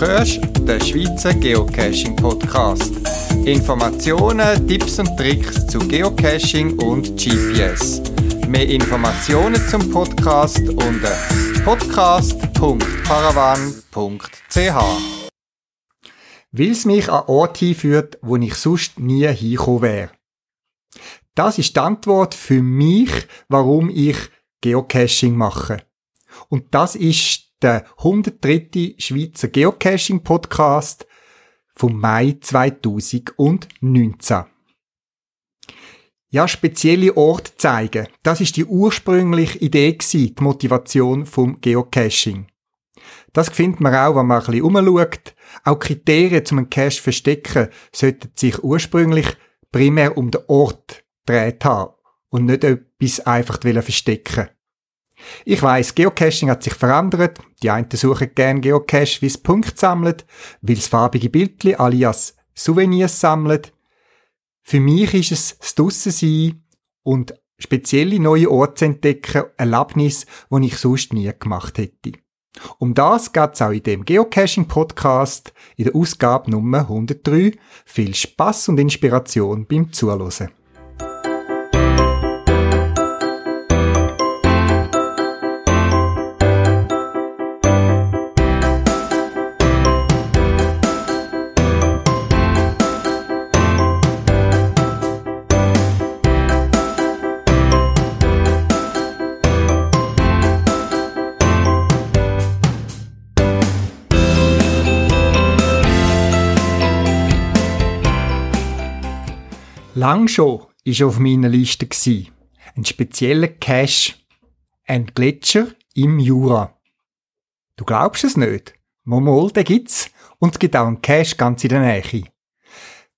hörst den Schweizer Geocaching Podcast. Informationen, Tipps und Tricks zu Geocaching und GPS. Mehr Informationen zum Podcast unter podcast.paravan.ch. Weil es mich an Ort hinführt, wo ich sonst nie hinkommen wäre. Das ist die Antwort für mich, warum ich Geocaching mache. Und das ist der 103. Schweizer Geocaching Podcast vom Mai 2019. Ja, spezielle Orte zeigen. Das ist die ursprüngliche Idee die Motivation vom Geocaching. Das findet man auch, wenn man ein bisschen umschaut. Auch Kriterien zum Cache verstecken sollten sich ursprünglich primär um den Ort gedreht haben und nicht etwas einfach verstecken ich weiss, Geocaching hat sich verändert. Die einen suchen gerne Geocache, wie es Punkt sammelt, weil es farbige Bildchen alias Souvenirs sammelt. Für mich ist es das Drussensein und spezielle neue Orte zu entdecken, Erlebnis, die ich sonst nie gemacht hätte. Um das geht es auch in dem Geocaching-Podcast in der Ausgabe Nummer 103. Viel Spaß und Inspiration beim Zuhören. Lang schon ist auf meiner Liste gsi ein spezieller Cache, ein Gletscher im Jura. Du glaubst es nicht? Momol, den gibt's und es gibt auch einen Cache ganz in der Nähe.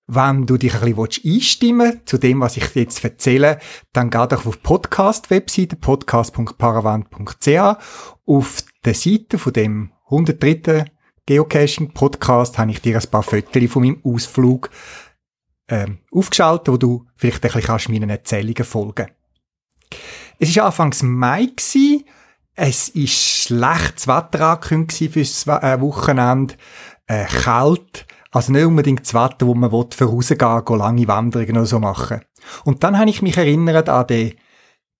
Wenn du dich ein bisschen einstimmen zu dem, was ich jetzt erzähle, dann geh doch auf die Podcast-Webseite podcast.paravant.ch. Auf der Seite von dem 103. Geocaching-Podcast habe ich dir ein paar Fotos von meinem Ausflug ähm, aufgeschaltet, wo du vielleicht ein bisschen kannst meinen Erzählungen folgen Es war Anfangs Mai. Gewesen. Es war schlechtes Wetter angekündigt fürs äh, Wochenende. Äh, kalt. Also nicht unbedingt das Wetter, wo man für rausgehen will, lange Wanderungen oder so machen. Und dann habe ich mich erinnert an den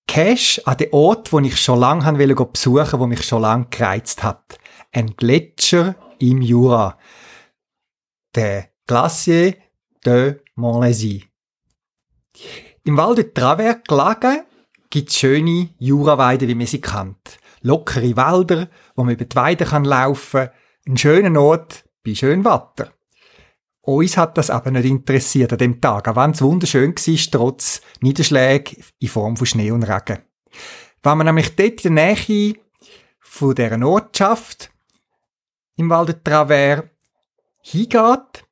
Cache, an den Ort, den ich schon lange haben wollte besuchen, wo mich schon lange gereizt hat. Ein Gletscher im Jura. Der Glacier de Montlésy. Im Val de Travers gelegen gibt es schöne Juraweiden, wie man sie kennt. Lockere Wälder, wo man über die Weide kann laufen kann. Ein schöner Ort bei schönem Wetter. Uns hat das aber nicht interessiert an dem Tag, auch wenn es wunderschön war, trotz Niederschläge in Form von Schnee und Regen. Wenn man nämlich dort in der Nähe von dieser Ortschaft im Val de Travers hingeht,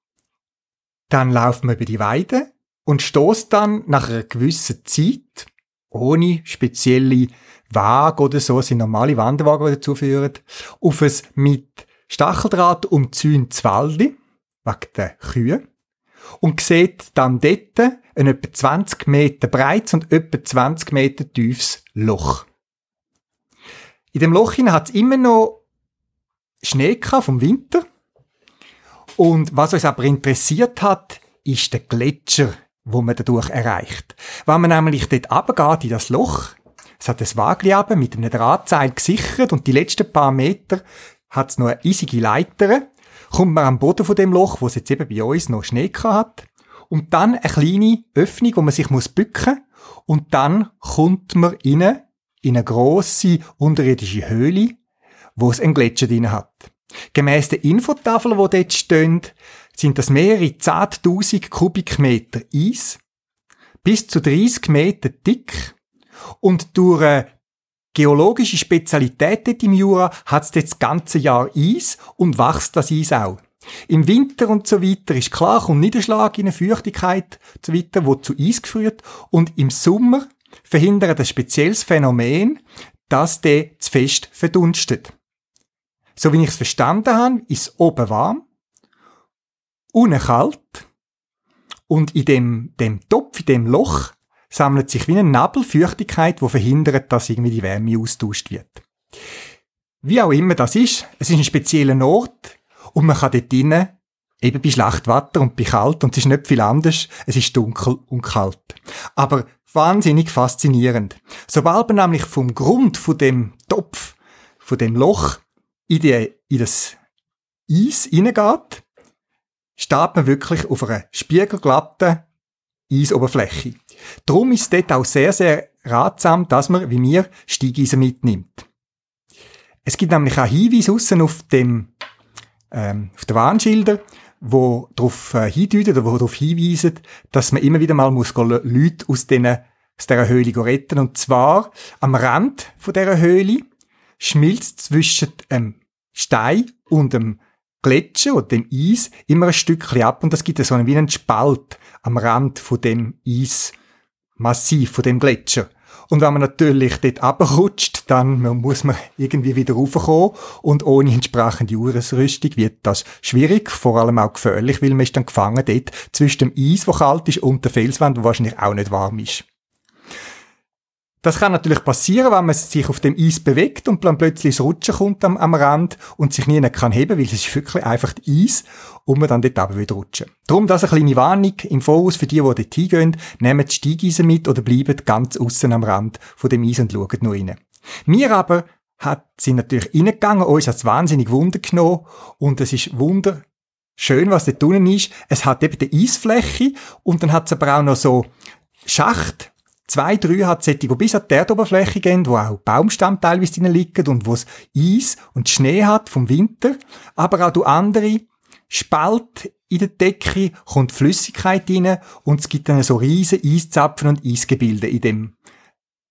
dann läuft man über die Weide und stoßt dann nach einer gewissen Zeit, ohne spezielle Wagen oder so, sind normale Wanderwagen, die dazu führen, auf ein mit Stacheldraht umzäuntes Walde, wegen der Kühe, und sieht dann dort ein etwa 20 Meter breites und etwa 20 Meter tiefes Loch. In dem Loch hat es immer noch Schnee vom Winter und was uns aber interessiert hat, ist der Gletscher, wo man dadurch erreicht. Wenn man nämlich dort runtergeht in das Loch, es hat ein Wagli mit einem Drahtseil gesichert und die letzten paar Meter hat es noch eine eisige Leiter, kommt man am Boden von dem Loch, wo es jetzt eben bei uns noch Schnee hat, und dann eine kleine Öffnung, wo man sich muss bücken und dann kommt man rein in eine grosse unterirdische Höhle, wo es einen Gletscher drin hat. Gemäss der Infotafel, die dort stehen, sind das mehrere 10.000 Kubikmeter Eis, bis zu 30 Meter dick und durch eine geologische Spezialität im Jura hat es das ganze Jahr Eis und wächst das Eis auch. Im Winter und so weiter ist klar, kommt Niederschlag in eine Feuchtigkeit und so weiter, wo zu Eis geführt und im Sommer verhindert ein spezielles Phänomen, dass der zu fest verdunstet. So wie ich es verstanden habe, ist oben warm, unten kalt und in dem, dem Topf, in dem Loch, sammelt sich wie eine Nebelfeuchtigkeit, die verhindert, dass irgendwie die Wärme austauscht wird. Wie auch immer das ist, es ist ein spezieller Ort und man kann dort drinnen eben bei Schlachtwetter und bei kalt und es ist nicht viel anders, es ist dunkel und kalt. Aber wahnsinnig faszinierend. Sobald man nämlich vom Grund von dem Topf, von dem Loch in, die, in das Eis hineingeht, steht man wirklich auf einer spiegelglatten Eisoberfläche. Darum ist es dort auch sehr, sehr ratsam, dass man, wie mir, Steigeisen mitnimmt. Es gibt nämlich auch Hinweise aussen auf dem, ähm, auf den Warnschildern, wo darauf äh, hindeuten oder darauf hinweisen, dass man immer wieder mal muss Leute aus, diesen, aus dieser Höhle retten. Und zwar am Rand von dieser Höhle schmilzt zwischen dem Stein und dem Gletscher oder dem Eis immer ein Stückchen ab und das gibt so einen, wie einen Spalt am Rand von dem Eismassiv, von dem Gletscher. Und wenn man natürlich dort abrutscht, dann muss man irgendwie wieder raufkommen und ohne entsprechende Ausrüstung wird das schwierig, vor allem auch gefährlich, weil man ist dann gefangen dort zwischen dem Eis, wo kalt ist, und der Felswand, wo wahrscheinlich auch nicht warm ist. Das kann natürlich passieren, wenn man sich auf dem Eis bewegt und dann plötzlich das Rutschen kommt am, am Rand und sich nie kann heben, weil es ist wirklich einfach Eis und man dann dort aber wieder rutschen. Darum das eine kleine Warnung im Voraus für die, die dort hingehen, nehmt die Steigeisen mit oder bleibt ganz außen am Rand von dem Eis und schaut nur rein. Wir aber hat sie natürlich reingegangen, uns hat es wahnsinnig Wunder genommen und es ist Wunder schön, was dort unten ist. Es hat eben die Eisfläche und dann hat es aber auch noch so Schacht, Zwei, drei hat solche, die bis an die Erdoberfläche gehen, wo auch Baumstamm teilweise drin liegen und wo es Eis und Schnee hat vom Winter. Aber auch du andere Spalt in der Decke kommt Flüssigkeit rein und es gibt dann so riesen Eiszapfen und Eisgebilde in dem,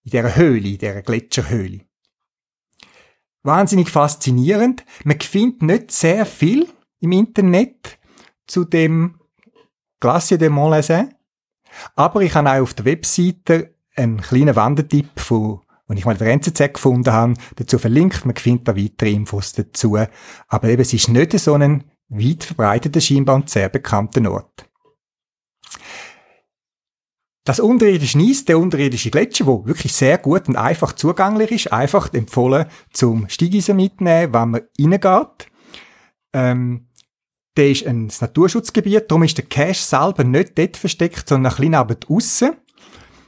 in dieser Höhle, in dieser Gletscherhöhle. Wahnsinnig faszinierend. Man findet nicht sehr viel im Internet zu dem Glacier de Montlezin. Aber ich habe auch auf der Webseite einen kleinen Wandetipp von und ich mal der NZZ gefunden habe, dazu verlinkt. Man findet da weitere Infos dazu. Aber eben, es ist nicht so ein weit verbreiteter, scheinbar und sehr bekannter Ort. Das unterirdische Eis, der unterirdische Gletscher, wo wirklich sehr gut und einfach zugänglich ist, einfach empfohlen zum Steigeisen mitnehmen, wenn man reingeht. Ähm, der ist ein Naturschutzgebiet, darum ist der Cache selber nicht dort versteckt, sondern ein bisschen neben aussen.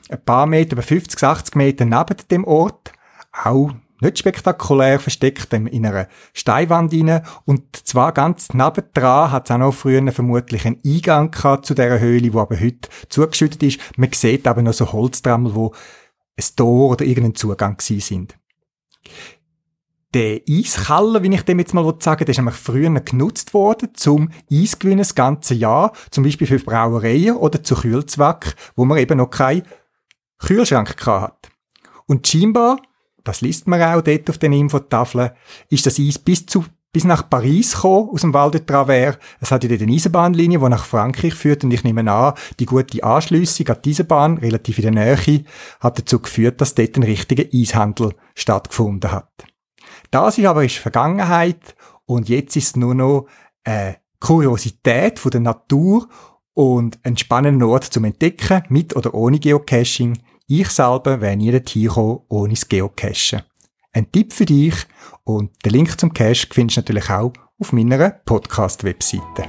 Ein paar Meter, über 50, 80 Meter neben dem Ort. Auch nicht spektakulär versteckt in einer Steinwand rein. Und zwar ganz nebendran hat es auch noch früher vermutlich einen Eingang gehabt zu dieser Höhle, wo aber heute zugeschüttet ist. Man sieht aber noch so Holztrammel, wo ein Tor oder irgendein Zugang gewesen sind der Eiskeller, wie ich dem jetzt mal sagen der ist nämlich früher genutzt worden, zum Eisgewinnen das ganze Jahr, zum Beispiel für Brauereien oder zu Kühlzweck, wo man eben noch keinen Kühlschrank hat. Und scheinbar, das liest man auch dort auf den Infotafeln, ist das Eis bis zu bis nach Paris gekommen, aus dem Val de Travers. Es hat ja dort eine Eisenbahnlinie, die nach Frankreich führt und ich nehme an, die gute Anschliessung an diese Bahn, relativ in der Nähe, hat dazu geführt, dass dort ein richtiger Eishandel stattgefunden hat. Das ist aber ist Vergangenheit und jetzt ist es nur noch eine Kuriosität von der Natur und ein spannender Ort zum Entdecken, mit oder ohne Geocaching. Ich selber wäre nie dorthin gekommen, ohne das Geocachen. Ein Tipp für dich und den Link zum Cache findest du natürlich auch auf meiner Podcast-Webseite.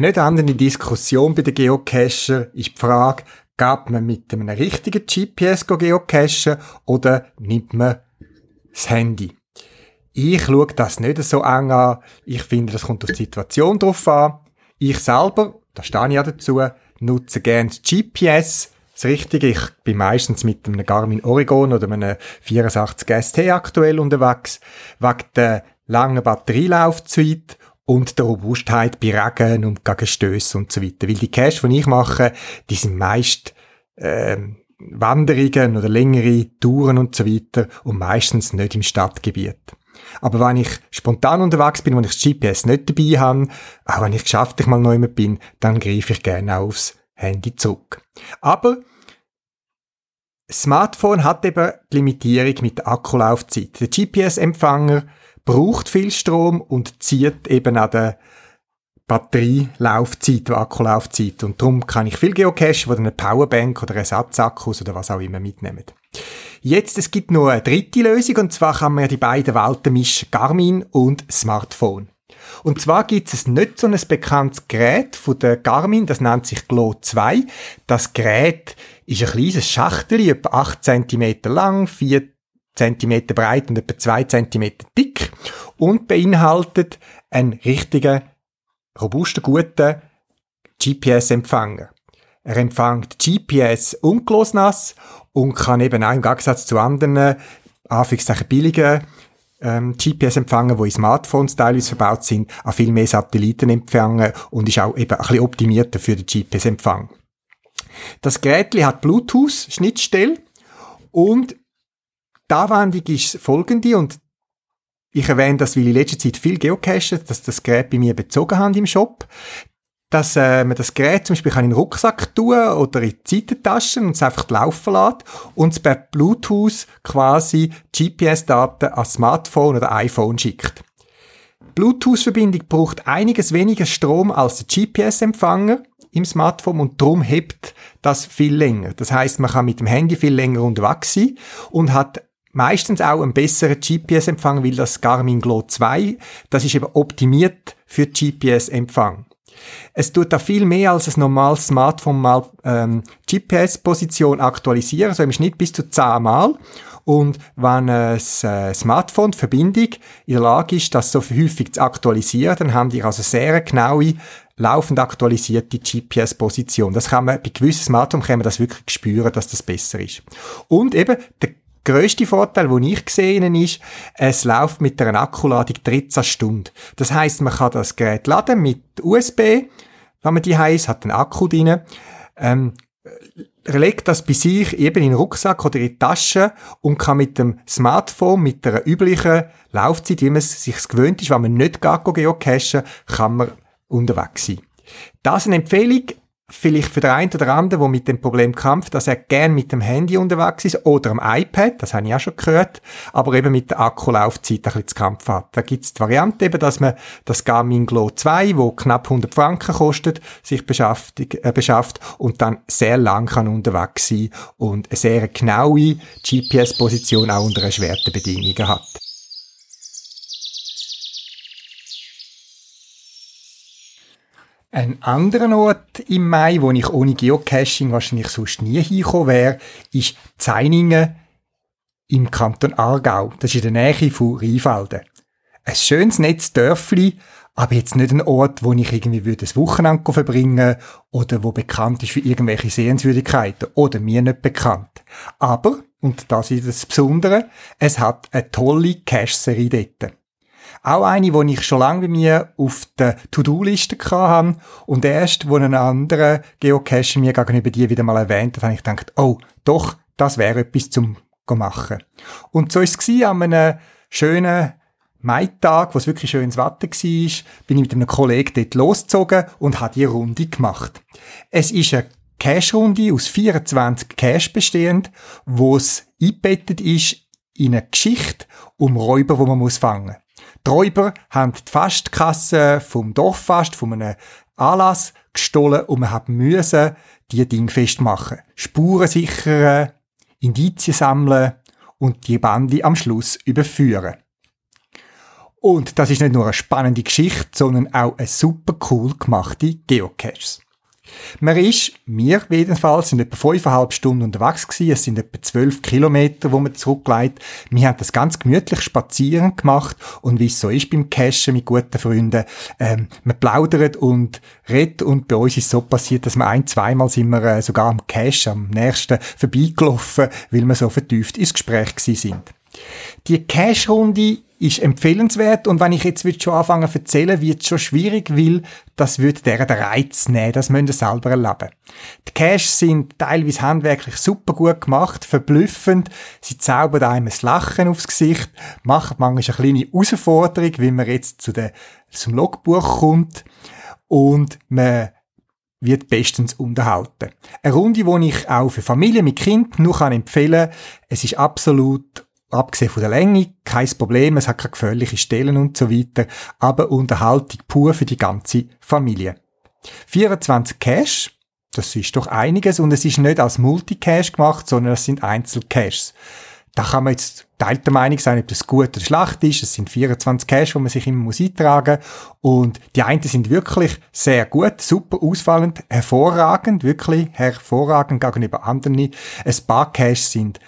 Eine nicht andere Diskussion bei den Geocacher ist die Frage, geht man mit einem richtigen GPS geocachen oder nimmt man das Handy? Ich schaue das nicht so eng an. Ich finde, das kommt auf die Situation drauf an. Ich selber, da stehe ich ja dazu, nutze gerne das GPS. Das Richtige, ich bin meistens mit einem Garmin Oregon oder einem 84 ST aktuell unterwegs, wegen der langen Batterielaufzeit und der Robustheit bei Regen und gegen Stöße und so weiter. Weil die Cache, die ich mache, die sind meist äh, Wanderungen oder längere Touren und so weiter und meistens nicht im Stadtgebiet. Aber wenn ich spontan unterwegs bin, wenn ich das GPS nicht dabei habe, auch wenn ich geschäftlich mal neu bin, dann greife ich gerne aufs Handy zurück. Aber Smartphone hat eben die Limitierung mit der Akkulaufzeit. Der GPS-Empfänger braucht viel Strom und zieht eben an der Batterielaufzeit, der Akkulaufzeit. Und darum kann ich viel Geocache, wo eine Powerbank oder Ersatzakkus oder was auch immer mitnehmen. Jetzt, es gibt noch eine dritte Lösung, und zwar kann man ja die beiden Welten mischen, Garmin und Smartphone. Und zwar gibt es nicht so ein bekanntes Gerät von der Garmin, das nennt sich Glow 2. Das Gerät ist ein kleines Schachtel, etwa 8 cm lang, 4 cm breit und etwa 2 cm dick und beinhaltet einen richtigen, robusten, guten GPS-Empfänger. Er empfängt GPS ungelost und kann eben auch im Gegensatz zu anderen, anführungszeichen billigen ähm, GPS-Empfänger, die in Smartphones teilweise verbaut sind, auch viel mehr Satelliten empfangen und ist auch eben ein bisschen optimierter für den GPS-Empfang. Das Gerät hat Bluetooth-Schnittstelle und die Anwendung ist folgende und ich erwähne das, weil ich in letzter Zeit viel geocache, dass das Gerät bei mir bezogen haben im Shop dass äh, man das Gerät zum Beispiel kann in den Rucksack tun oder in die Seitentasche und es einfach laufen lässt und es per Bluetooth quasi GPS-Daten ans Smartphone oder iPhone schickt. Bluetooth-Verbindung braucht einiges weniger Strom als der GPS-Empfänger im Smartphone und darum hebt das viel länger. Das heißt, man kann mit dem Handy viel länger unterwegs sein und hat meistens auch einen besseren GPS-Empfang, weil das Garmin Glow 2, das ist eben optimiert für GPS-Empfang. Es tut da viel mehr als ein normales Smartphone mal ähm, GPS-Position aktualisieren, so im Schnitt bis zu 10 Mal. Und wenn ein äh, Smartphone, die Verbindung, in der Lage ist, das so häufig zu aktualisieren, dann haben die also sehr genaue, laufend aktualisierte GPS-Position. Das kann man, bei gewissen Smartphones kann man das wirklich spüren, dass das besser ist. Und eben, der grösste Vorteil, den ich gesehen ist, es läuft mit einer Akkuladung 13 Stunden. Das heißt, man kann das Gerät laden mit USB, wenn man die heißt, hat einen Akku drin, ähm, legt das bei sich eben in den Rucksack oder in die Tasche und kann mit dem Smartphone, mit der üblichen Laufzeit, wie man es sich gewöhnt ist, wenn man nicht gar geocachen, kann man unterwegs sein. Das ist eine Empfehlung vielleicht für den einen oder anderen, der mit dem Problem kämpft, dass er gern mit dem Handy unterwegs ist oder am iPad, das habe ich auch schon gehört, aber eben mit der Akkulaufzeit ein bisschen zu Kampf hat. Da gibt es die Variante eben, dass man das Garmin Glow 2, wo knapp 100 Franken kostet, sich beschafft, äh, beschafft und dann sehr lang kann unterwegs sein und eine sehr genaue GPS-Position auch unter erschwerten Bedingungen hat. Ein anderer Ort im Mai, wo ich ohne Geocaching wahrscheinlich sonst nie hingekommen wäre, ist Zeiningen im Kanton Aargau. Das ist in der Nähe von Rheinfelden. Ein schönes Netz Dörfli, aber jetzt nicht ein Ort, wo ich irgendwie würde das Wochenende verbringen oder wo bekannt ist für irgendwelche Sehenswürdigkeiten oder mir nicht bekannt. Aber, und das ist das Besondere, es hat eine tolle Cache-Serie dort. Auch eine, die ich schon lange bei mir auf der To-Do-Liste hatte. Und erst, wo ein anderer Geocacher mir gegenüber dir wieder mal erwähnt hat, habe ich gedacht, oh, doch, das wäre etwas zum machen. Und so war es an einem schönen Maitag, wo es wirklich schönes Wetter war, bin ich mit einem Kollegen dort losgezogen und habe die Runde gemacht. Es ist eine Cache-Runde aus 24 Cache bestehend, wo es eingebettet ist in eine Geschichte um Räuber, wo man muss fangen. Die Räuber haben die Fastkasse vom Dorffast, von einem Anlass gestohlen und man hat müssen die Dinge festmachen. Spuren sichern, Indizien sammeln und die Bande am Schluss überführen. Und das ist nicht nur eine spannende Geschichte, sondern auch eine super cool gemachte Geocaches. Man ist, wir jedenfalls, sind etwa fünfeinhalb Stunden unterwegs gewesen. Es sind etwa zwölf Kilometer, wo man zurücklegt. Wir haben das ganz gemütlich spazieren gemacht und wie es so ist beim Cashen mit guten Freunden, ähm, man plaudert und redet und bei uns ist so passiert, dass wir ein, zweimal sind wir äh, sogar am Cash, am nächsten vorbeigelaufen, weil wir so vertieft ins Gespräch gewesen sind. Die Cash-Runde ist empfehlenswert und wenn ich jetzt schon anfangen zu erzählen, wird es schon schwierig, weil das würde der den Reiz nehmen, das müsst ihr selber erleben. Die Caches sind teilweise handwerklich super gut gemacht, verblüffend, sie zaubern einem ein Lachen aufs Gesicht, machen manchmal eine kleine Herausforderung, wie man jetzt zu der, zum Logbuch kommt und man wird bestens unterhalten. Eine Runde, die ich auch für Familien mit Kind nur kann empfehlen. Es ist absolut abgesehen von der Länge, kein Problem, es hat keine gefährliche Stellen und so weiter, aber Unterhaltung pur für die ganze Familie. 24 Cash, das ist doch einiges und es ist nicht als Multicache gemacht, sondern es sind Einzelcaches. Da kann man jetzt teilter Meinung sein, ob das gut oder schlecht ist. Es sind 24 Cash, wo man sich immer muss eintragen und die einen sind wirklich sehr gut, super ausfallend, hervorragend, wirklich hervorragend gegenüber anderen. Ein paar Cash sind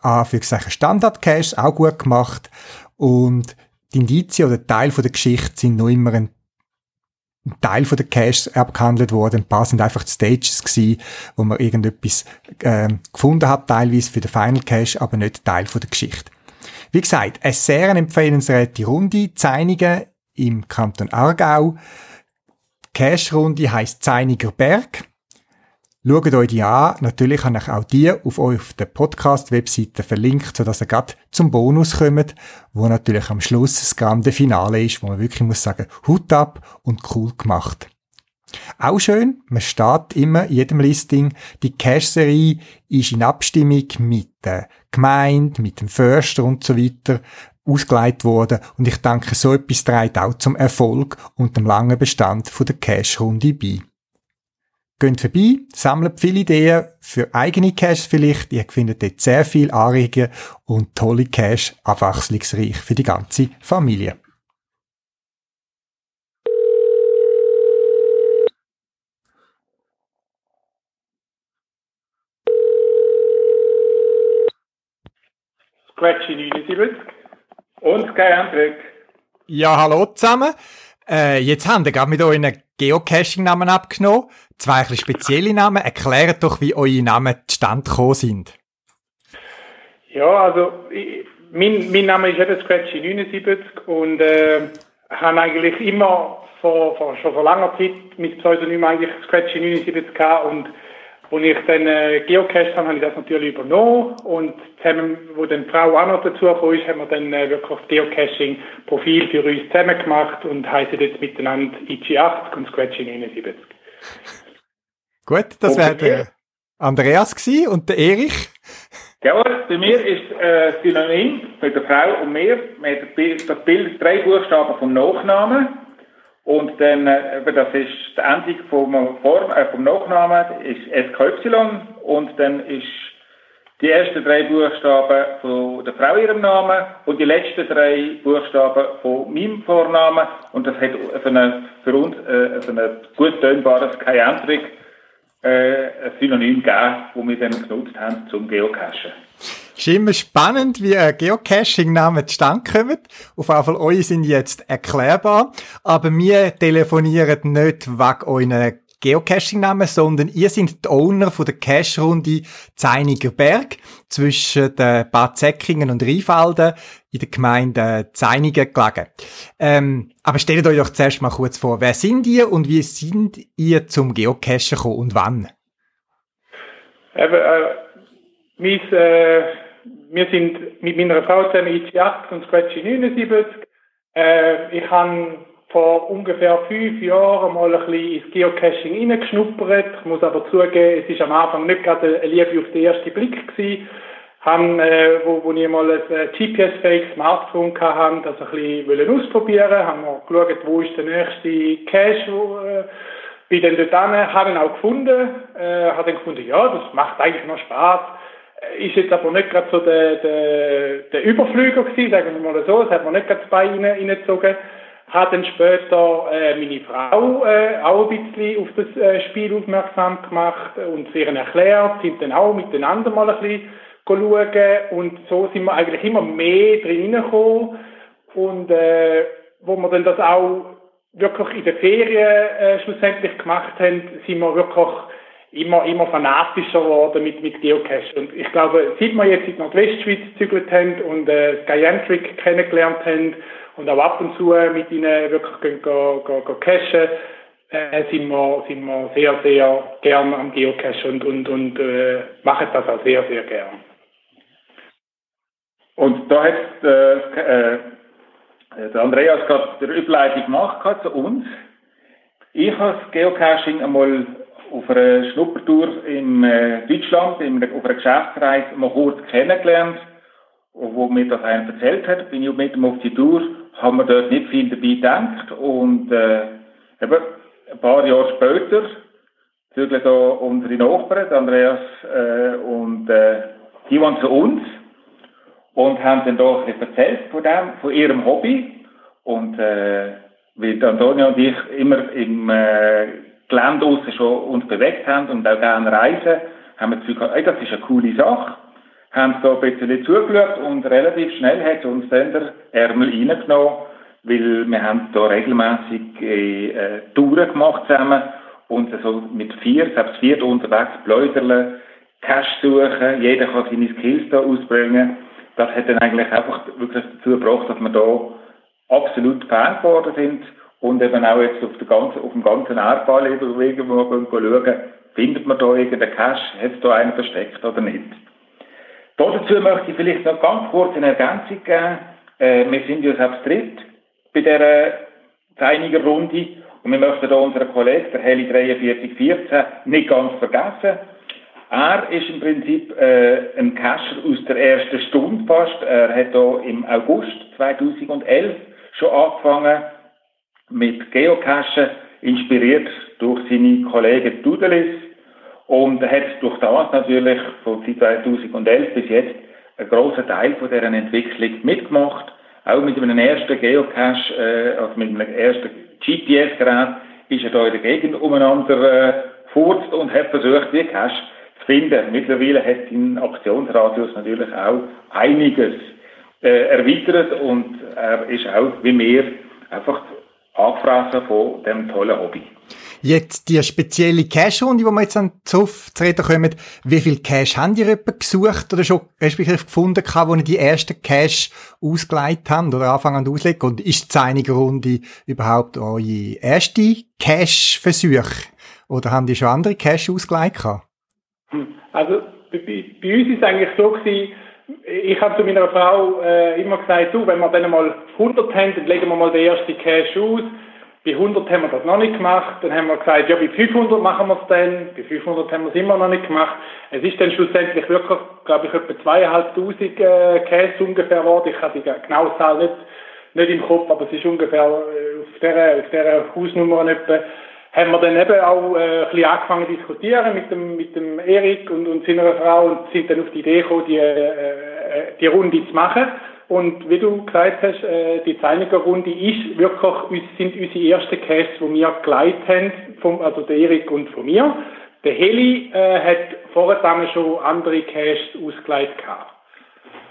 ah, für Standard-Caches auch gut gemacht und die Indizien oder Teil von der Geschichte sind noch immer ein Teil von der Caches abgehandelt worden. Ein paar sind einfach die Stages gewesen, wo man irgendetwas äh, gefunden hat, teilweise für den Final Cache, aber nicht Teil von der Geschichte. Wie gesagt, eine sehr empfehlenswerte Runde, Zeinigen im Kanton Aargau. Cache-Runde heisst Zeiniger Berg. Schaut euch die an. Natürlich habe ich auch die auf auf der Podcast-Webseite verlinkt, sodass ihr gerade zum Bonus kommt, wo natürlich am Schluss das grande Finale ist, wo man wirklich muss sagen, Hut ab und cool gemacht. Auch schön, man steht immer in jedem Listing, die Cash-Serie ist in Abstimmung mit der Gemeinde, mit dem Förster und so weiter ausgeleitet worden und ich denke, so etwas trägt auch zum Erfolg und dem langen Bestand von der Cash-Runde bei. Geht vorbei, sammelt viele Ideen für eigene Cash vielleicht. Ihr findet dort sehr viel Anregungen und tolle Cash, abwechslungsreich für die ganze Familie. Scratchy 79 und Sky Hendrik. Ja, hallo zusammen. Äh, jetzt haben wir gerade mit euren Geocaching-Namen abgenommen. Zwei ein spezielle Namen. Erklärt doch, wie eure Namen zustande gekommen sind. Ja, also ich, mein, mein Name ist eben Scratchy 79 und äh, habe eigentlich immer vor, vor, schon vor langer Zeit mit Pseudonym eigentlich Scratchy 79 gehabt und als ich dann äh, geocached habe, habe ich das natürlich übernommen und zusammen, wo dann die Frau auch noch dazu gekommen ist, haben wir dann äh, wirklich das Geocaching-Profil für uns zusammen gemacht und heißen jetzt miteinander IG80 und Scratchy 79. Gut, das wäre der Andreas gewesen und der Erich. Jawohl, bei mir ist äh, Synonym mit der Frau und mir. Das Bild drei Buchstaben vom Nachnamen und dann, äh, das ist die Endung vom, Form, äh, vom Nachnamen, ist SKY und dann ist die ersten drei Buchstaben von der Frau ihrem Namen und die letzten drei Buchstaben von meinem Vornamen und das hat für, eine, für uns äh, für ein gut tönbares Kajentrik äh, ein Synonym gegeben, das wir dann genutzt haben zum Geocachen. Ist immer spannend, wie ein Geocaching-Namen zustande kommen. Auf jeden Fall, eure sind jetzt erklärbar. Aber wir telefonieren nicht wegen euren Geocaching-Namen, sondern ihr seid die Owner von der Cache-Runde Zeiniger Berg zwischen den Bad Säckingen und Rheinfelden in der Gemeinde Zeinigen gelegen. Ähm, aber stellt euch doch zuerst mal kurz vor, wer sind ihr und wie sind ihr zum Geocachen gekommen und wann? Eben, äh, mein, äh, wir sind mit meiner Frau zusammen IC8 und Scratchy 79. Äh, ich habe vor ungefähr fünf Jahren mal ein bisschen ins Geocaching hineingeschnuppert. Ich muss aber zugeben, es ist am Anfang nicht gerade eine Liebe auf den ersten Blick gewesen. Haben, äh, wo, wo ich mal ein äh, GPS-fähiges Smartphone hatte, das ein bisschen ausprobieren haben wir geschaut, wo ist der nächste Cache, wo, äh, bin dann dort hin, habe ihn auch gefunden, äh, habe dann gefunden, ja, das macht eigentlich noch Spaß ist jetzt aber nicht gerade so der, der, der Überflüger gewesen, sagen wir mal so, das hat man nicht gerade das Bein reingezogen. Hat dann später äh, meine Frau äh, auch ein bisschen auf das äh, Spiel aufmerksam gemacht und sie ihnen erklärt, sind dann auch miteinander mal ein bisschen schauen. Und so sind wir eigentlich immer mehr drin gekommen und äh, wo wir dann das auch wirklich in den Ferien äh, schlussendlich gemacht haben, sind wir wirklich immer, immer fanatischer geworden mit, mit Geocache. Und ich glaube, seit wir jetzt in die Nordwestschweiz gezügelt haben und äh, Skyantrik kennengelernt haben und auch ab und zu mit ihnen wirklich gehen, gehen, gehen, gehen cachen, äh, sind, wir, sind wir sehr, sehr gern am Geocache und, und, und äh, machen das auch sehr, sehr gern. Und da hat äh, äh, der Andreas gerade die Überleitung gemacht zu uns. Ich habe das Geocaching einmal auf einer Schnuppertour in äh, Deutschland, in, auf einer Geschäftsreise, mal kurz kennengelernt, wo mir das einer erzählt hat. Bin ich mit ihm auf die Tour, haben wir dort nicht viel dabei gedacht und äh, eben ein paar Jahre später zügeln da unsere Nachbarn, Andreas äh, und äh, die waren zu uns und haben dann da ein erzählt von dem, von ihrem Hobby und äh, weil Antonio und ich immer im äh, Gelände aussen schon uns bewegt haben und auch gerne reisen, haben wir das Gefühl ey, das ist eine coole Sache. Haben da ein bisschen zugeschaut und relativ schnell hat uns dann der Ärmel reingenommen, weil wir haben da regelmäßig äh, Touren gemacht zusammen und so mit vier, selbst vier unterwegs pläuderle, Cash suchen, jeder kann seine Skills da ausbringen. Das hat dann eigentlich einfach wirklich dazu gebracht, dass wir da absolut Fan geworden sind und eben auch jetzt auf, der ganzen, auf dem ganzen Erdball überlegen, wo wir schauen, findet man da irgendeinen Cache, hat es da einen versteckt oder nicht. Dazu möchte ich vielleicht noch ganz kurz eine Ergänzung geben. Äh, wir sind ja selbst dritt bei dieser Zeiniger Runde und wir möchten da unseren Kollegen, der Heli 4314, nicht ganz vergessen. Er ist im Prinzip äh, ein Cacher aus der ersten Stunde fast. Er hat da im August 2011 schon angefangen mit Geocachen, inspiriert durch seine Kollegen Doodles und er hat durch das natürlich von 2011 bis jetzt einen grossen Teil von deren Entwicklung mitgemacht. Auch mit einem ersten Geocache, äh, also mit einem ersten GPS-Gerät, ist er da in der Gegend umeinander äh, furzt und hat versucht, die Cache zu finden. Mittlerweile hat sein Aktionsradius natürlich auch einiges äh, erweitert und er ist auch, wie wir, einfach angefressen von dem tollen Hobby. Jetzt die spezielle Cash-Runde, wo wir jetzt an Zoff zu reden kommen, wie viel Cash haben ihr etwa gesucht oder schon respektive gefunden, wo ihr die ersten Cash ausgeleitet habt oder anfangen auszulegen? Und ist die einige Runde überhaupt eure erste Cash-Versuch? Oder haben die schon andere Cash ausgeleitet? Also, bei, bei uns ist es eigentlich so gewesen, ich habe zu meiner Frau äh, immer gesagt, du, wenn wir dann mal 100 haben, dann legen wir mal den ersten Cash aus. Bei 100 haben wir das noch nicht gemacht. Dann haben wir gesagt, ja, bei 500 machen wir es dann. Bei 500 haben wir es immer noch nicht gemacht. Es ist dann schlussendlich wirklich, glaube ich, etwa zweieinhalbtausend äh, Cash ungefähr geworden. Ich habe die genaue Zahl nicht, nicht im Kopf, aber es ist ungefähr äh, auf dieser, auf dieser Hausnummer etwa haben wir dann eben auch äh, ein bisschen angefangen zu diskutieren mit dem, mit dem Erik und, und seiner Frau und sind dann auf die Idee gekommen, die, äh, äh die Runde zu machen. Und wie du gesagt hast, äh, die Zeiniger Runde ist wirklich, sind unsere ersten Casts, die wir geleitet haben, vom, also der Erik und von mir. Der Heli äh, hat vorher schon andere Casts ausgeleitet gehabt.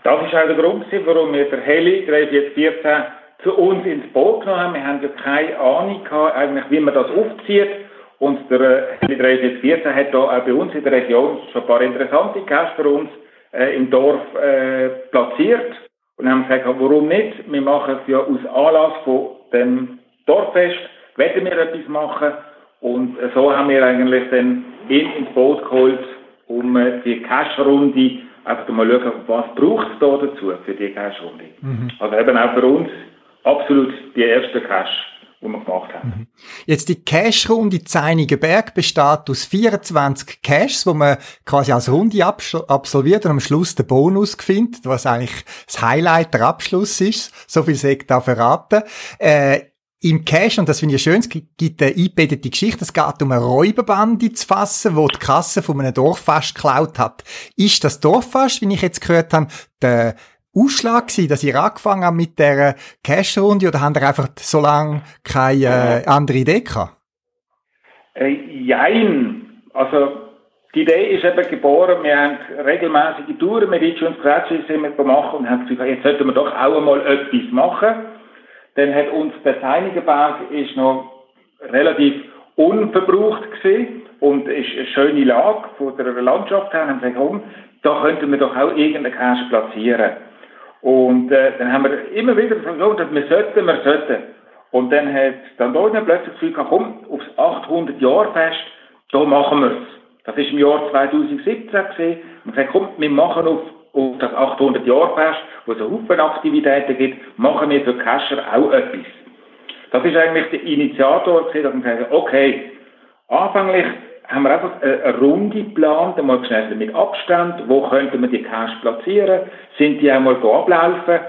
Das ist auch der Grund, warum wir der Heli 3414 zu uns ins Boot genommen haben. Wir haben ja keine Ahnung gehabt, eigentlich, wie man das aufzieht. Und der Heli 314 hat da auch bei uns in der Region schon ein paar interessante Gäste für uns äh, im Dorf äh, platziert. Und haben gesagt, warum nicht? Wir machen es ja aus Anlass von dem Dorffest, werden wir etwas machen. Und äh, so haben wir eigentlich dann ihn ins Boot geholt, um äh, die Cash-Runde einfach mal schauen, was braucht es da dazu für die Cash-Runde. Mhm. Also eben auch für uns absolut die erste Cache, die wir gemacht haben. Mhm. Jetzt die Cache-Runde Zeinigenberg besteht aus 24 Caches, wo man quasi als Runde absolviert und am Schluss den Bonus findet, was eigentlich das Highlight der Abschluss ist. So viel sei da verraten. Äh, im Cache, und das finde ich schön, es gibt eine eingebettete Geschichte, es geht um eine Räuberbande zu fassen, wo die Kasse von einem Dorffast geklaut hat. Ist das Dorffast, wie ich jetzt gehört habe, der Ausschlag gewesen, dass ihr angefangen habt mit der Cash-Runde oder habt ihr einfach so lange keine äh, andere Idee gehabt? Äh, jein. Also, die Idee ist eben geboren, wir haben regelmäßige Touren mit Rich und Scratches machen und haben gesagt, jetzt sollten wir doch auch einmal etwas machen. Dann hat uns der Zeinigenberg ist noch relativ unverbraucht gesehen und ist eine schöne Lage von der Landschaft her. Und haben gesagt, da könnten wir doch auch irgendeinen Cash platzieren. Und äh, dann haben wir immer wieder gesagt, wir sollten, wir sollten. Und dann hat dann Antonia plötzlich das Gefühl komm, aufs 800-Jahr-Fest, da machen wir es. Das war im Jahr 2017 gesehen. Und gesagt, komm, wir machen auf, auf das 800-Jahr-Fest, wo es Haufen Aktivitäten gibt, machen wir für Cacher auch etwas. Das ist eigentlich der Initiator gewesen, dass wir gesagt okay, anfänglich haben wir einfach eine, Runde geplant, einmal schnell mit Abstand, wo könnten wir die Cash platzieren, sind die einmal ablaufen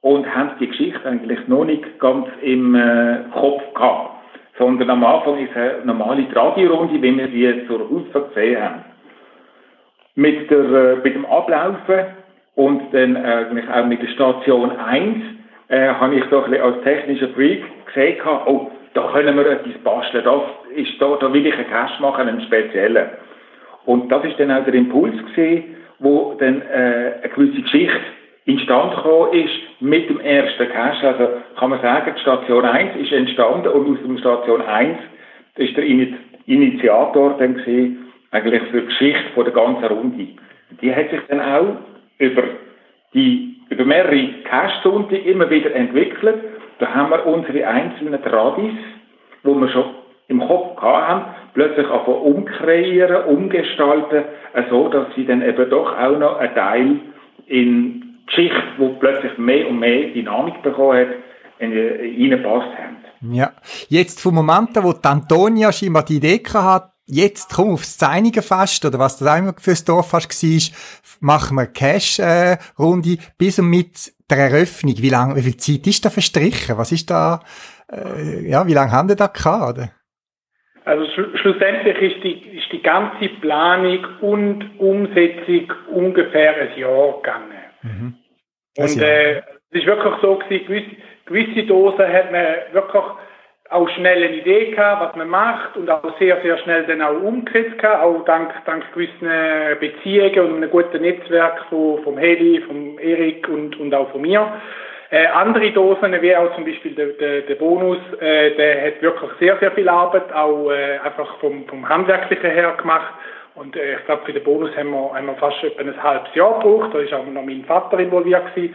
und haben die Geschichte eigentlich noch nicht ganz im äh, Kopf gehabt. Sondern am Anfang ist eine normale Radiorunde, wie wir sie zur Ausfahrt gesehen haben. Mit, der, äh, mit dem Ablaufen und dann eigentlich auch mit der Station 1 äh, habe ich doch als technischer Freak gesehen, oh, da können wir etwas basteln, das ist da, da will ich einen Cash machen, einen speziellen. Und das ist dann auch der Impuls gewesen, wo dann äh, eine gewisse Geschichte instand gekommen ist mit dem ersten Cash. Also kann man sagen, die Station 1 ist entstanden und aus der Station 1 ist der Initiator dann gewesen, eigentlich für die Geschichte von der ganzen Runde. Die hat sich dann auch über die über mehrere Cash-Sonntage immer wieder entwickelt. Da haben wir unsere einzelnen Tradis, wo wir schon im Kopf haben, plötzlich einfach umkreieren, umgestalten, so dass sie dann eben doch auch noch einen Teil in Geschichte, wo plötzlich mehr und mehr Dynamik bekommen hat, reingepasst haben. Ja, jetzt vom Moment, wo die Antonia scheinbar die Idee hat, jetzt komm aufs Zeinigenfest oder was das immer fürs Dorffest war, machen wir Cash-Runde äh, bis und mit der Eröffnung. Wie lange, wie viel Zeit ist da verstrichen? Was ist da, äh, ja, wie lange haben die da gehabt, oder? Also sch schlussendlich ist die, ist die ganze Planung und Umsetzung ungefähr ein Jahr gegangen. Mhm. Und äh, es ist wirklich so gewesen, gewisse, gewisse Dosen hat man wirklich auch schnell eine Idee gehabt, was man macht und auch sehr, sehr schnell dann auch umgesetzt gehabt, auch dank, dank gewissen Beziehungen und einem guten Netzwerk von, vom Heli, vom Erik und, und auch von mir. Äh, andere Dosen, wie auch zum Beispiel der, der, der Bonus, äh, der hat wirklich sehr, sehr viel Arbeit, auch äh, einfach vom, vom Handwerklichen her gemacht. Und äh, ich glaube, für den Bonus haben wir, haben wir fast etwa ein halbes Jahr gebraucht. Da ist auch noch mein Vater involviert gewesen.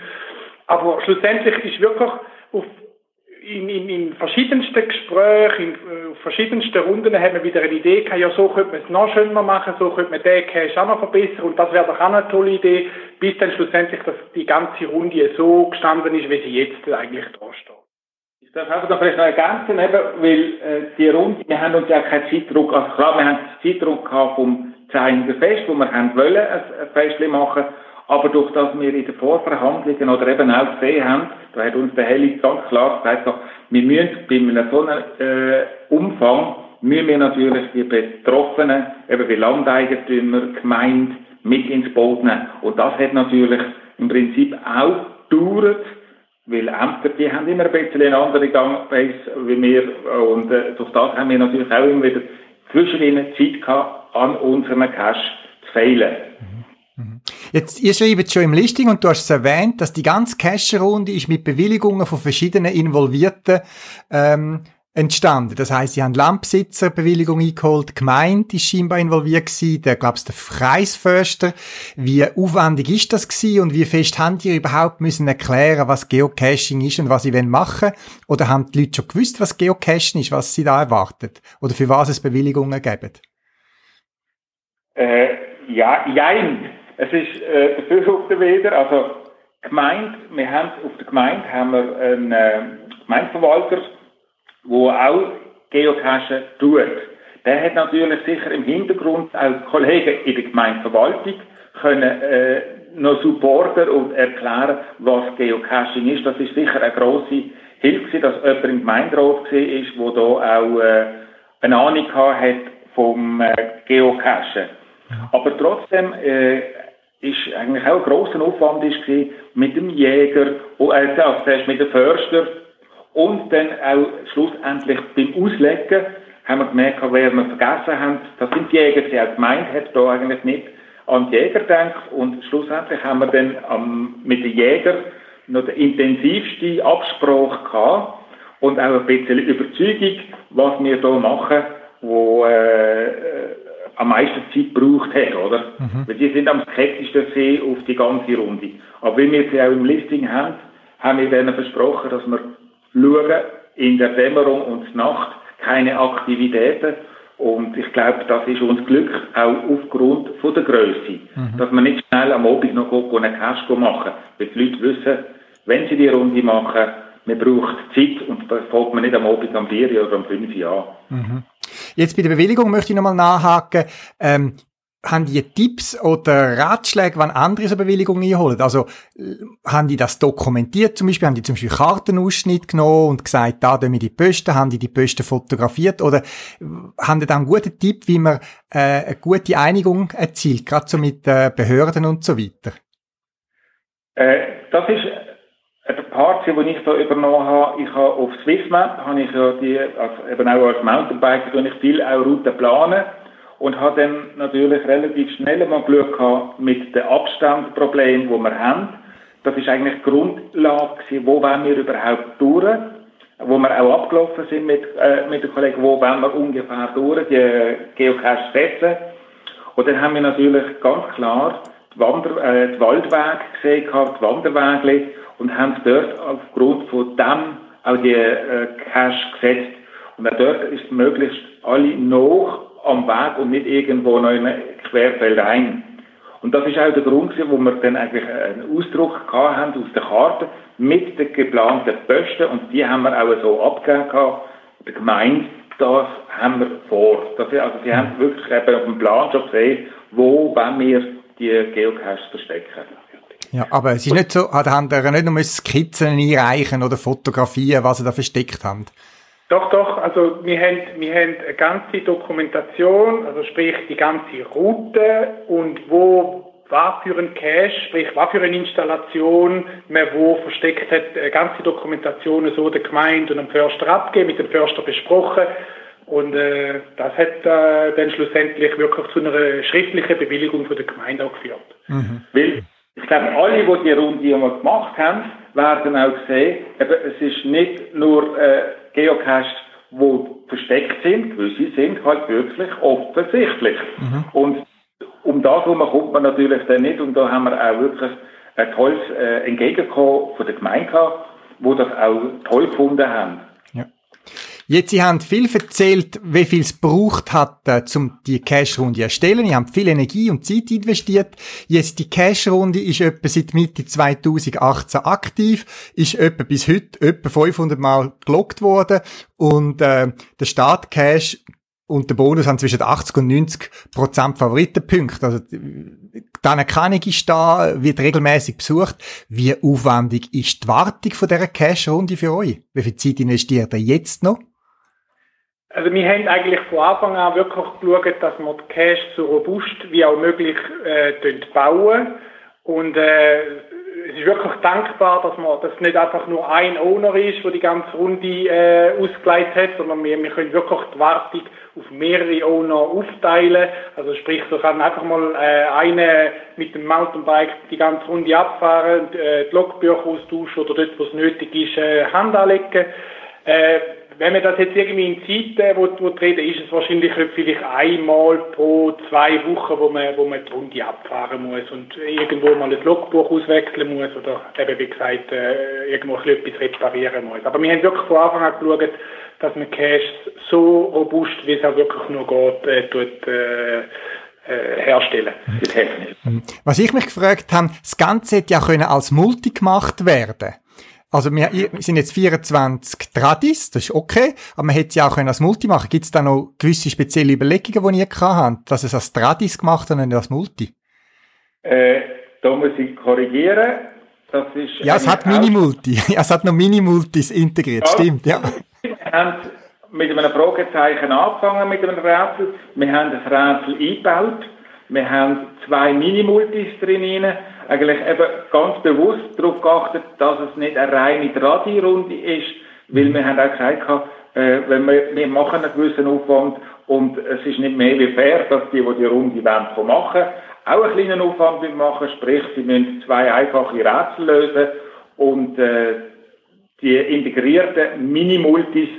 Aber schlussendlich ist wirklich auf in, in, in verschiedensten Gesprächen, in äh, verschiedensten Runden hat man wieder eine Idee gehabt, ja, so könnte man es noch schöner machen, so könnte man den Cache auch noch verbessern und das wäre doch auch eine tolle Idee, bis dann schlussendlich dass die ganze Runde so gestanden ist, wie sie jetzt eigentlich da steht. Ich darf einfach noch vielleicht noch ergänzen, eben, weil äh, die Runde, wir haben uns ja keinen Zeitdruck, also klar, wir haben Zeitdruck gehabt vom Zeiniger Fest, wo wir haben wollen, ein, ein Festchen machen aber durch das wir in den Vorverhandlungen oder eben auch gesehen haben, da hat uns der Heli ganz klar gesagt, wir müssen bei einem so einem äh, Umfang, müssen wir natürlich die Betroffenen, eben wie Landeigentümer, Gemeinde, mit ins Boot nehmen. Und das hat natürlich im Prinzip auch gedauert, weil Ämter, die haben immer ein bisschen eine andere Gangpace wie wir. Und äh, durch das haben wir natürlich auch immer wieder zwischen ihnen Zeit gehabt, an unserem Cash zu fehlen. Jetzt, ihr schreibt schon im Listing und du hast es erwähnt, dass die ganze Cash-Runde ist mit Bewilligungen von verschiedenen Involvierten ähm, entstanden. Das heißt, sie haben Landbesitzer Bewilligung eingeholt, die Gemeinde ist scheinbar involviert gewesen, der, glaub's, der Kreisförster. Wie aufwendig ist das gewesen und wie fest haben die überhaupt müssen erklären, was Geocaching ist und was sie machen wollen? Oder haben die Leute schon gewusst, was Geocaching ist, was sie da erwartet? Oder für was es Bewilligungen geben? Äh, ja, jein. Es ist äh, der Befürworter wieder, also Gemeinde, wir haben auf der Gemeinde haben wir einen äh, Gemeindeverwalter, der auch Geocachen tut. Der hat natürlich sicher im Hintergrund als Kollegen in der Gemeindeverwaltung können äh, noch supporten und erklären, was Geocaching ist. Das ist sicher eine grosse Hilfe, dass jemand im Gemeinderat war, der da auch äh, eine Ahnung hat vom äh, Geocachen. Aber trotzdem äh, ist eigentlich auch ein grosser Aufwand ist mit dem Jäger, äh, also zuerst mit dem Förster und dann auch schlussendlich beim Auslegen haben wir gemerkt, wer wir vergessen haben, das sind die Jäger, die auch gemeint hat, da eigentlich nicht an die Jäger denkt. Und schlussendlich haben wir dann ähm, mit den Jägern noch die intensivste Absprache gehabt und auch ein bisschen Überzeugung, was wir hier machen wo äh, am meisten Zeit gebraucht hat, oder? Mhm. Weil die sind am skeptischsten auf die ganze Runde. Aber wenn wir sie auch im Listing haben, haben wir denen versprochen, dass wir schauen, in der Dämmerung und Nacht keine Aktivitäten. Und ich glaube, das ist uns Glück, auch aufgrund von der Größe. Mhm. Dass man nicht schnell am Abend noch einen Cash machen Weil die Leute wissen, wenn sie die Runde machen, man braucht Zeit und da fängt man nicht am Abend am 4 oder am 5 an. Mhm. Jetzt bei der Bewilligung möchte ich nochmal nachhaken. Ähm, haben die Tipps oder Ratschläge, wann andere so Bewilligungen einholen? Also, äh, haben die das dokumentiert zum Beispiel? Haben die zum Beispiel Kartenausschnitt genommen und gesagt, da tun wir die Posten? Haben die die Posten fotografiert? Oder äh, haben die da einen guten Tipp, wie man äh, eine gute Einigung erzielt, gerade so mit äh, Behörden und so weiter? Äh, das ist der Part, den ich da übernommen habe, ich habe auf Swissmap, habe ich ja die, also eben auch als Mountainbiker, ich viel auch Routen planen und habe dann natürlich relativ schnell mal Glück gehabt mit den Abstandsproblemen, die wir haben. Das ist eigentlich die Grundlage wo wollen wir überhaupt durch, wo wir auch abgelaufen sind mit, äh, mit den Kollegen, wo wollen wir ungefähr durch, die Geocache setzen. Und dann haben wir natürlich ganz klar die, Wander, äh, die Waldwege gesehen, die Wanderwege, und haben dort aufgrund von dem auch die äh, Cache gesetzt. Und auch dort ist möglichst alle noch am Weg und nicht irgendwo noch in Querfeld rein. Und das ist auch der Grund, wo wir dann eigentlich einen Ausdruck gehabt haben aus der Karte mit den geplanten Posten und die haben wir auch so abgegeben der Gemeinde, das haben wir vor. Das, also sie haben wirklich eben auf dem Plan schon gesehen, wo wenn wir die Geocaches verstecken. Ja, aber es ist nicht so, haben ihr nicht nur Skizzen einreichen oder fotografieren, was sie da versteckt haben? Doch, doch, also wir haben, wir haben eine ganze Dokumentation, also sprich die ganze Route und wo was für ein Cache, sprich was für eine Installation man wo versteckt hat, eine ganze Dokumentation so der Gemeinde und dem Förster abgegeben, mit dem Förster besprochen und äh, das hat äh, dann schlussendlich wirklich zu einer schriftlichen Bewilligung von der Gemeinde auch geführt. Mhm. Weil ich glaube, alle, die die Runde einmal gemacht haben, werden auch sehen, eben, es ist nicht nur äh, Geocaches, die versteckt sind, weil sie sind halt wirklich offensichtlich. Mhm. Und um das herum kommt man natürlich dann nicht und da haben wir auch wirklich ein tolles äh, Entgegenkommen von der Gemeinde gehabt, die das auch toll gefunden haben. Jetzt, Sie haben viel erzählt, wie viel es braucht hat, äh, um die Cash-Runde erstellen. Sie haben viel Energie und Zeit investiert. Jetzt, die Cash-Runde ist etwa seit Mitte 2018 aktiv, ist etwa bis heute etwa 500 Mal gelockt worden und äh, der Start-Cash und der Bonus haben zwischen 80 und 90 Prozent Favoritenpunkte. Also, die Anerkennung ist da, wird regelmäßig besucht. Wie aufwendig ist die Wartung von dieser Cash-Runde für euch? Wie viel Zeit investiert ihr jetzt noch? Also wir haben eigentlich von Anfang an wirklich geschaut, dass wir die Cache so robust wie auch möglich äh, bauen. Und äh, es ist wirklich dankbar, dass man das nicht einfach nur ein Owner ist, der die ganze Runde äh, ausgeleitet hat, sondern wir, wir können wirklich die Wartung auf mehrere Owner aufteilen. Also sprich, so kann einfach mal äh, eine mit dem Mountainbike die ganze Runde abfahren, äh, die Logbücher austauschen oder dort, wo es nötig ist, äh, Hand anlegen. Äh, wenn man das jetzt irgendwie in Zeiten, wo, wo treten, ist es wahrscheinlich vielleicht einmal pro zwei Wochen, wo man, wo man die Runde abfahren muss und irgendwo mal ein Logbuch auswechseln muss oder eben, wie gesagt, äh, irgendwo etwas reparieren muss. Aber wir haben wirklich von Anfang an geschaut, dass man Cash so robust, wie es auch wirklich nur geht, äh, tut, äh, äh herstellen. Was ich mich gefragt habe, das Ganze hätte ja können als Multi gemacht werden also wir, wir sind jetzt 24 Tradis, das ist okay, aber man hätte ja auch können als Multi machen. Gibt es da noch gewisse spezielle Überlegungen, die ihr gehabt habt, dass es als Tradis gemacht hat und nicht als Multi? Äh, da muss ich korrigieren. Das ist ja, es hat Mini-Multi. Ja, es hat noch Mini-Multis integriert, ja, stimmt, ja. Wir haben mit einem Fragezeichen angefangen mit einem Rätsel. Wir haben das Rätsel eingebaut. Wir haben zwei Mini-Multis drin eigentlich eben ganz bewusst darauf geachtet, dass es nicht eine reine Tradi-Runde ist, weil wir haben auch gesagt, äh, wenn wir, wir machen einen gewissen Aufwand und es ist nicht mehr wie fair, dass die, die die Runde wollen, machen, auch einen kleinen Aufwand machen, sprich, sie müssen zwei einfache Rätsel lösen und äh, die integrierten Mini-Multis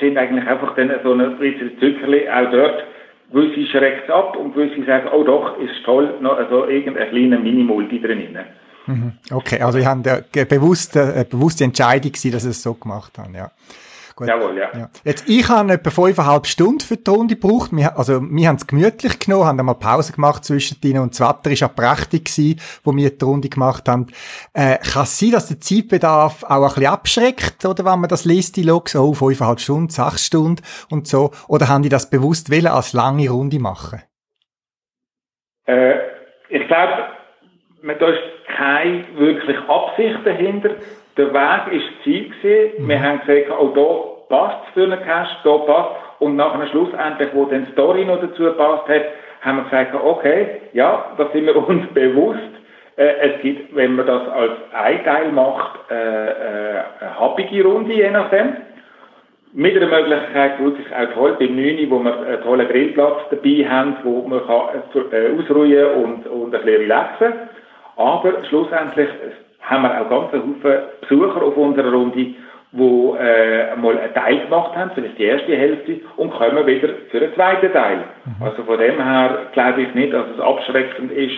sind eigentlich einfach dann so ein bisschen Zückerli auch dort. Gewisse schreckt ab und gewisse sagen, oh doch, ist toll, noch also irgendein kleiner Mini-Multi drin. Mhm. Okay, also ich habe bewusst, äh, bewusste Entscheidung dass sie es so gemacht haben, ja. Gut. Jawohl, ja. ja. Jetzt, ich habe etwa fünfeinhalb Stunden für die Runde gebraucht. Wir, also, wir haben es gemütlich genommen, haben einmal Pause gemacht zwischen denen und das Wetter war auch prächtig gewesen, wo wir die Runde gemacht haben. Äh, kann es sein, dass der Zeitbedarf auch ein bisschen abschreckt, oder wenn man das liest, die Logs, oh, fünfeinhalb Stunden, sechs Stunden und so, oder haben die das bewusst wollen, als lange Runde machen? Äh, ich glaube, da ist keine wirkliche Absicht dahinter. Der Weg war Ziel. Gewesen. Mhm. Wir haben gesagt, oh, da passt es für einen Cash, da passt Und nachher schlussendlich, wo dann die Story noch dazu gepasst hat, haben wir gesagt, okay, ja, da sind wir uns bewusst. Äh, es gibt, wenn man das als ein Teil macht, äh, äh, eine happige Runde, je nachdem. Mit einer Möglichkeit, wirklich auch toll, beim 9, wo wir einen tollen Grillplatz dabei haben, wo man kann, äh, ausruhen und, und ein bisschen relaxen Aber schlussendlich haben wir auch ganz viele Besucher auf unserer Runde, die äh, mal einen Teil gemacht haben, für die erste Hälfte, und kommen wieder für den zweiten Teil. Mhm. Also von dem her glaube ich nicht, dass es abschreckend ist,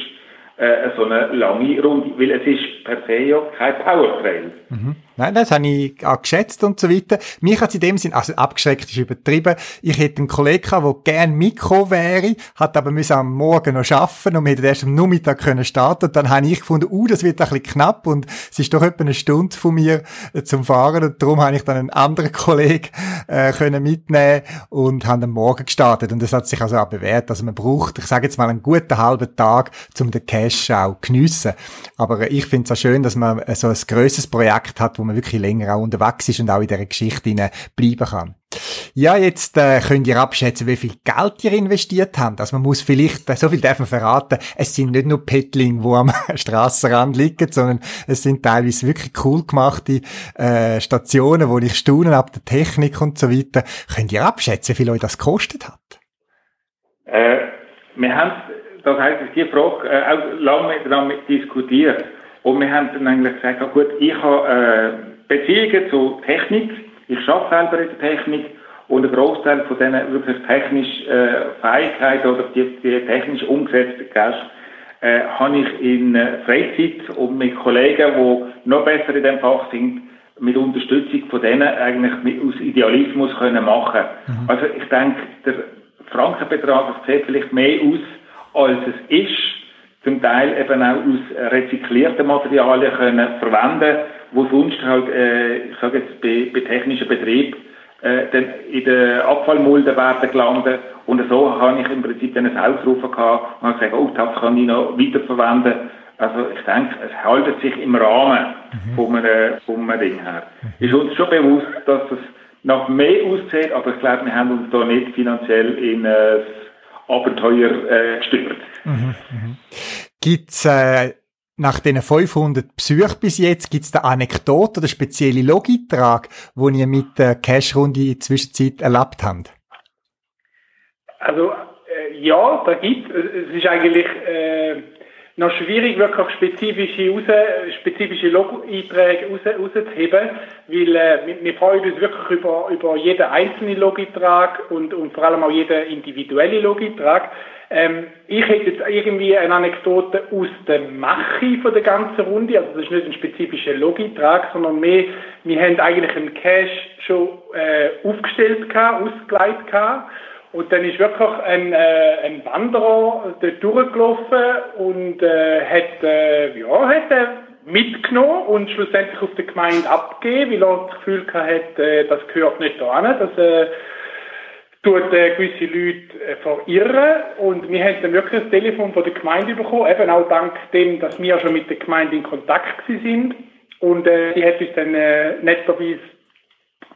äh, so eine lange Runde, weil es ist per se ja kein Powertrail. Mhm. Nein, das habe ich auch geschätzt und so weiter. Mich hat in dem Sinn, also abgeschreckt ist übertrieben. Ich hätte einen Kollegen gehabt, der gern Mikro wäre, hat aber müssen am Morgen noch arbeiten und wir hätten erst am Nachmittag können starten. Und dann habe ich gefunden, uh, das wird ein bisschen knapp und es ist doch etwa eine Stunde von mir äh, zum Fahren und darum habe ich dann einen anderen Kollegen äh, können mitnehmen und haben am Morgen gestartet. Und das hat sich also auch bewährt. Also man braucht, ich sage jetzt mal, einen guten halben Tag, um den Cash auch geniessen. Aber ich finde es auch schön, dass man so ein grösses Projekt hat, man wirklich länger auch unterwegs ist und auch in dieser Geschichte bleiben kann. Ja, jetzt äh, könnt ihr abschätzen, wie viel Geld ihr investiert habt. Also man muss vielleicht, äh, so viel dürfen verraten, es sind nicht nur Petling, wo am Strassenrand liegen, sondern es sind teilweise wirklich cool gemachte äh, Stationen, wo ich staune ab der Technik und so weiter. Könnt ihr abschätzen, wie viel euch das gekostet hat? Äh, wir haben, das heisst, die Frage äh, auch lange miteinander diskutiert. Und wir haben dann eigentlich gesagt, ja gut, ich habe äh, Beziehungen zur Technik, ich arbeite selber in der Technik und ein Großteil von diesen wirklich technischen äh, Fähigkeiten oder die, die technisch umgesetzten Cash äh, habe ich in äh, Freizeit und mit Kollegen, die noch besser in dem Fach sind, mit Unterstützung von denen eigentlich aus Idealismus können machen. Mhm. Also ich denke, der Frankenbetrag sieht vielleicht mehr aus, als es ist zum Teil eben auch aus rezyklierten Materialien können verwenden, wo sonst halt, äh, ich sage jetzt bei, bei technischen Betrieb äh, dann in den Abfallmulden werden gelandet und so habe ich im Prinzip dann ein Ausrufen gehabt und habe gesagt, oh, das kann ich noch weiterverwenden. Also ich denke, es haltet sich im Rahmen mhm. von, einem, von einem Ding her. Mhm. Ist uns schon bewusst, dass es nach mehr aussieht, aber ich glaube, wir haben uns da nicht finanziell in äh, Abenteuer äh, gestört. Mhm, mhm. Gibt's äh, nach den 500 Besuchen bis jetzt, gibt's da Anekdote oder spezielle Logitrag, wo ihr mit der Cash-Runde in der Zwischenzeit erlebt habt? Also äh, ja, da gibt es. ist eigentlich äh, noch schwierig, wirklich spezifische, raus, spezifische Log-Einträge raus, rauszuheben, weil äh, wir, freuen uns wirklich über, über jeden einzelnen Log-Eintrag und, und vor allem auch jeden individuellen Log-Eintrag. Ähm, ich hätte jetzt irgendwie eine Anekdote aus der Mache von der ganzen Runde, also das ist nicht ein spezifischer Logitrag, sondern mehr, wir haben eigentlich einen Cache schon äh, aufgestellt ausgeleitet und dann ist wirklich ein, äh, ein Wanderer dort durchgelaufen und äh, hat, äh, ja, hat äh, mitgenommen und schlussendlich auf der Gemeinde abgegeben, weil er das Gefühl hatte, äh, das gehört nicht da an, das äh, tut äh, gewisse Leute äh, verirren. Und wir haben dann wirklich das Telefon von der Gemeinde bekommen, eben auch dank dem, dass wir schon mit der Gemeinde in Kontakt sind. Und äh, die hat uns dann äh, netterweise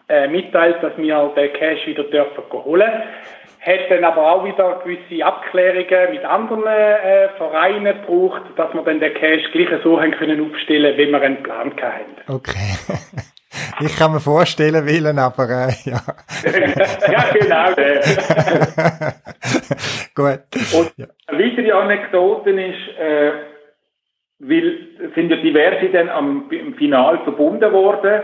äh, mitteilt, dass wir den Cash wieder dürfen holen hat dann aber auch wieder gewisse Abklärungen mit anderen äh, Vereinen gebraucht, dass wir dann den Cash gleich so haben können aufstellen, wie wir einen Plan hatten. Okay. Ich kann mir vorstellen, Willen, aber äh, ja. ja, genau. Gut. Und ja. eine weitere Anekdote ist, äh, weil sind ja diverse dann am, im Final verbunden worden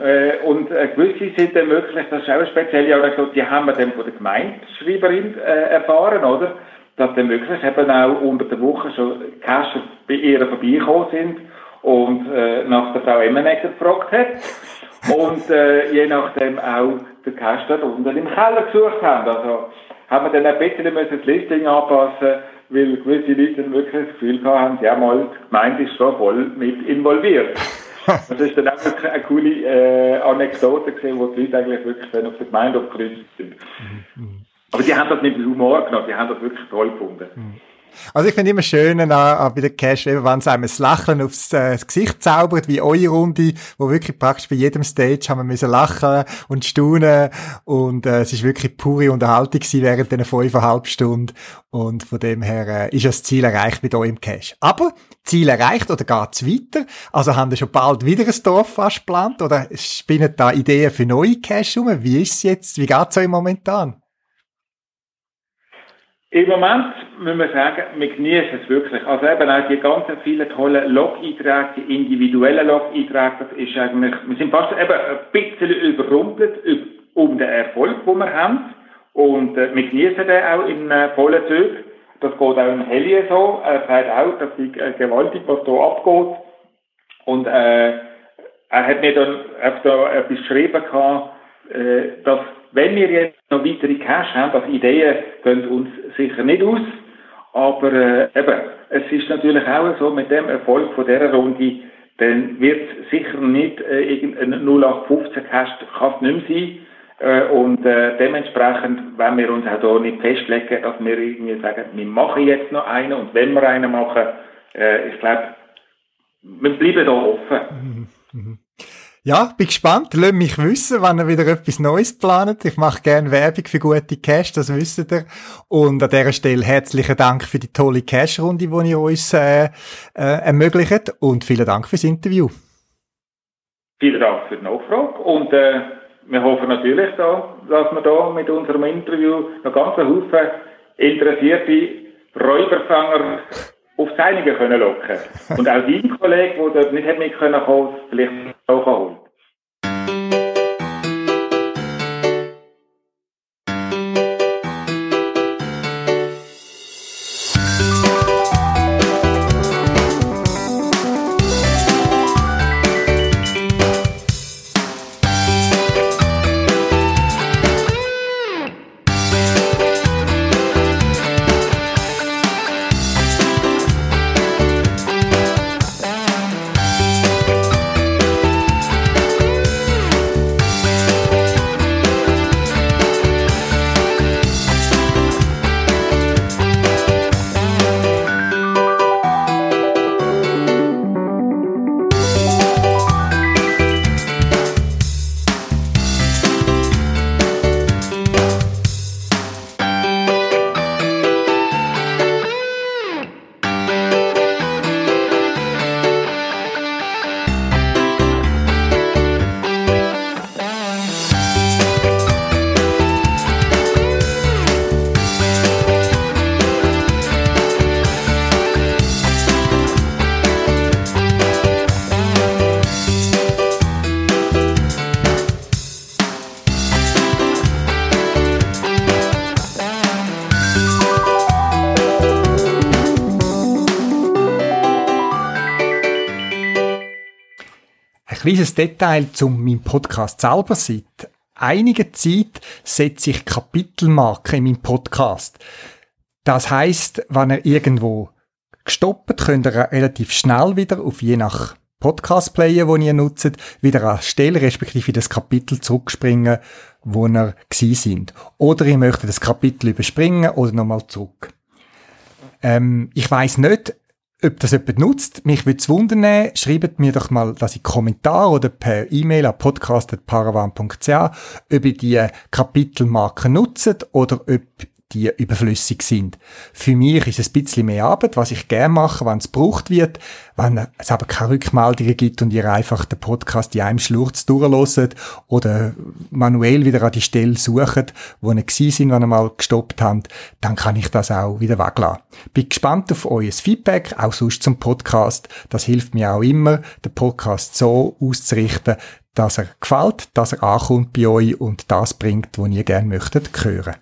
Äh, und äh, gewisse sind dann wirklich, das ist auch eine spezielle Anekdote, die haben wir dann von der Gemeindeschreiberin äh, erfahren, oder? Dass dann wirklich eben auch unter der Woche schon Cacher bei ihr vorbeigekommen sind und äh, nach der Frau Emmenegger gefragt hat. Und äh, je nachdem auch den Cash dort unten im Keller gesucht haben. Also haben wir dann ein bisschen müssen das Listing anpassen, weil gewisse Leute dann wirklich das Gefühl haben, ja mal, die Gemeinde ist schon voll mit involviert. Das ist dann auch wirklich eine coole äh, Anekdote gesehen, wo die Leute eigentlich wirklich dann auf die Gemeinde aufgerüstet sind. Aber die haben das nicht mit Humor genommen, die haben das wirklich toll gefunden. Also ich finde immer schön an bei der Cash, wenn es einem ein Lachen aufs äh, das Gesicht zaubert, wie eure Runde, wo wirklich praktisch bei jedem Stage haben wir müssen lachen und staunen und äh, es ist wirklich pure Unterhaltung gewesen während diesen fünfeinhalb Stunden und von dem her äh, ist das Ziel erreicht mit euch im Cash. Aber Ziel erreicht oder geht's weiter? Also haben wir schon bald wieder ein Dorf fast geplant oder spinnen da Ideen für neue Cash um? Wie ist es jetzt? Wie geht's euch momentan? Im Moment müssen wir sagen, wir genießen es wirklich. Also eben auch die ganzen vielen tollen Log-Einträge, die individuellen Log-Einträge, das ist eigentlich, wir sind fast eben ein bisschen überrumpelt um den Erfolg, den wir haben. Und äh, wir genießen den auch in äh, vollen Zügen. Das geht auch im Helien so. Er sagt auch, dass die äh, gewaltig, was hier abgeht. Und äh, er hat mir dann da etwas geschrieben, gehabt, äh, dass wenn wir jetzt noch weitere Cash haben, also Ideen gehen uns sicher nicht aus, aber äh, eben, es ist natürlich auch so, mit dem Erfolg von dieser Runde, dann wird sicher nicht äh, irgendein 0815 Cash, kann es nicht mehr sein. Äh, und äh, dementsprechend, wenn wir uns auch hier nicht festlegen, dass wir irgendwie sagen, wir machen jetzt noch einen und wenn wir einen machen, äh, ich glaube, wir bleiben da offen. Mhm. Mhm. Ja, bin gespannt. Lasst mich wissen, wenn ihr wieder etwas Neues plant. Ich mache gerne Werbung für gute Cash, das wisst ihr. Und an dieser Stelle herzlichen Dank für die tolle Cash-Runde, die ihr uns äh, äh, ermöglicht. Und vielen Dank fürs Interview. Vielen Dank für die Nachfrage. Und äh, wir hoffen natürlich, da, dass wir da mit unserem Interview noch ganz einen Haufen interessierte Räuberfanger auf Zeinigen können locken. Und auch dein Kollege, der dort nicht mit können kommen, vielleicht auch kleines Detail zu meinem Podcast selber. Seit einiger Zeit setze ich Kapitelmarken in meinem Podcast. Das heißt, wenn ihr irgendwo gestoppt, könnt ihr relativ schnell wieder auf je nach Podcast-Player, den ihr nutzt, wieder an Stelle respektive das Kapitel zurückspringen, wo ihr gsi sind. Oder ihr möchtet das Kapitel überspringen oder nochmal zurück. Ähm, ich weiß nicht, ob das jemand nutzt. Mich würde es wundern, schreibt mir doch mal das in Kommentar oder per E-Mail an podcast.paravan.ch, ob ihr die Kapitelmarken nutzt oder ob die überflüssig sind. Für mich ist es ein bisschen mehr Arbeit, was ich gerne mache, wenn es gebraucht wird, wenn es aber keine Rückmeldungen gibt und ihr einfach den Podcast in einem Schlurz durchloset oder manuell wieder an die Stelle sucht, wo ihr gewesen sind, wenn ihr mal gestoppt habt, dann kann ich das auch wieder weglassen. Bin gespannt auf euer Feedback, auch sonst zum Podcast. Das hilft mir auch immer, den Podcast so auszurichten, dass er gefällt, dass er ankommt bei euch und das bringt, was ihr gerne möchtet hören.